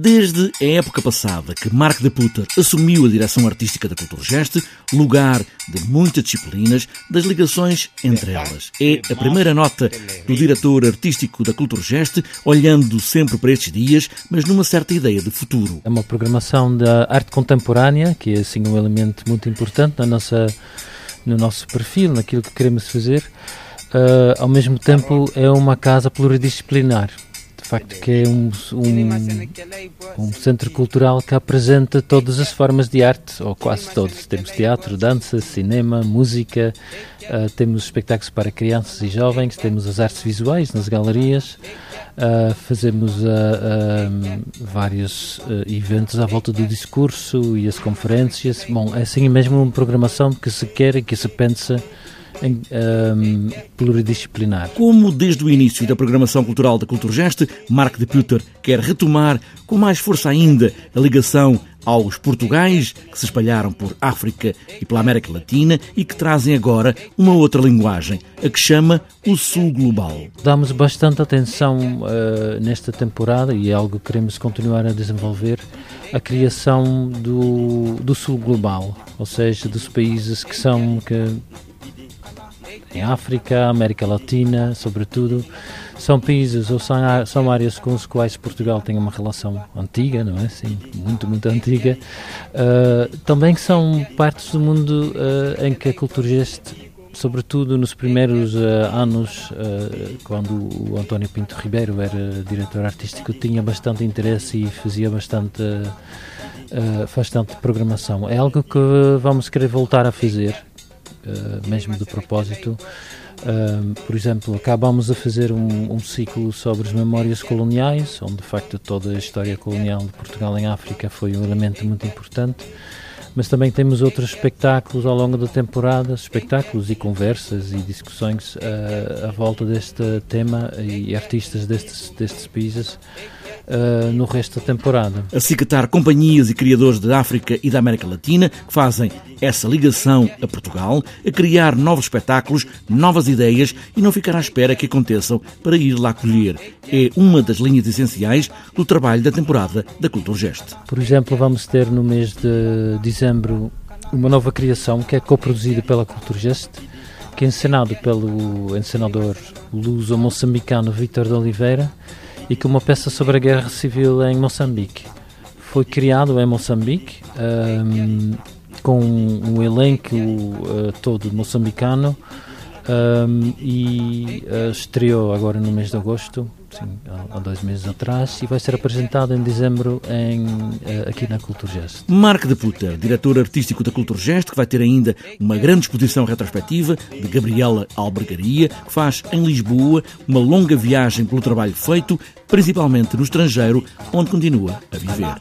Desde a época passada que Mark de Putter assumiu a direção artística da Culturgest, lugar de muitas disciplinas, das ligações entre elas. É a primeira nota do diretor artístico da Culturgest, olhando sempre para estes dias, mas numa certa ideia de futuro. É uma programação da arte contemporânea, que é assim um elemento muito importante na nossa, no nosso perfil, naquilo que queremos fazer. Uh, ao mesmo tempo, é uma casa pluridisciplinar facto que é um, um, um, centro cultural que apresenta todas as formas de arte, ou quase todas. Temos teatro, dança, cinema, música, uh, temos espetáculos para crianças e jovens, temos as artes visuais nas galerias, uh, fazemos uh, vários eventos à volta do discurso e as conferências. Bom, é assim mesmo uma programação que se quer e que se pensa em, um, pluridisciplinar. Como desde o início da programação cultural da Culturgest, Mark de Puter quer retomar com mais força ainda a ligação aos portugais que se espalharam por África e pela América Latina e que trazem agora uma outra linguagem, a que chama o Sul Global. Damos bastante atenção uh, nesta temporada e é algo que queremos continuar a desenvolver a criação do, do Sul Global, ou seja, dos países que são que em África, América Latina, sobretudo, são países ou são, são áreas com os quais Portugal tem uma relação antiga, não é? Sim, muito, muito antiga. Uh, também são partes do mundo uh, em que a cultura geste sobretudo nos primeiros uh, anos, uh, quando o António Pinto Ribeiro era diretor artístico, tinha bastante interesse e fazia bastante, uh, bastante programação. É algo que vamos querer voltar a fazer mesmo de propósito. Uh, por exemplo, acabamos a fazer um, um, ciclo sobre as memórias coloniais, onde de facto toda a história colonial de Portugal em África foi um elemento muito importante. Mas também temos outros espetáculos ao longo da temporada, espetáculos e conversas e discussões uh, à volta deste tema e artistas destes, destes países uh, no resto da temporada. A cicatar companhias e criadores da África e da América Latina que fazem essa ligação a Portugal, a criar novos espetáculos, novas ideias e não ficar à espera que aconteçam para ir lá colher. É uma das linhas essenciais do trabalho da temporada da Culturgest. Por exemplo, vamos ter no mês de dezembro uma nova criação que é coproduzida pela Culturgest, que é encenado pelo encenador luso-moçambicano Vítor de Oliveira e que uma peça sobre a guerra civil em Moçambique. Foi criado em Moçambique um, com um elenco uh, todo moçambicano um, e uh, estreou agora no mês de agosto, sim, há, dois meses atrás, e vai ser apresentado em dezembro em, uh, aqui na Culturgest. Mark de Puter, diretor artístico da Culturgest, que vai ter ainda uma grande exposição retrospectiva de Gabriela Albergaria, que faz em Lisboa uma longa viagem pelo trabalho feito, principalmente no estrangeiro, onde continua a viver.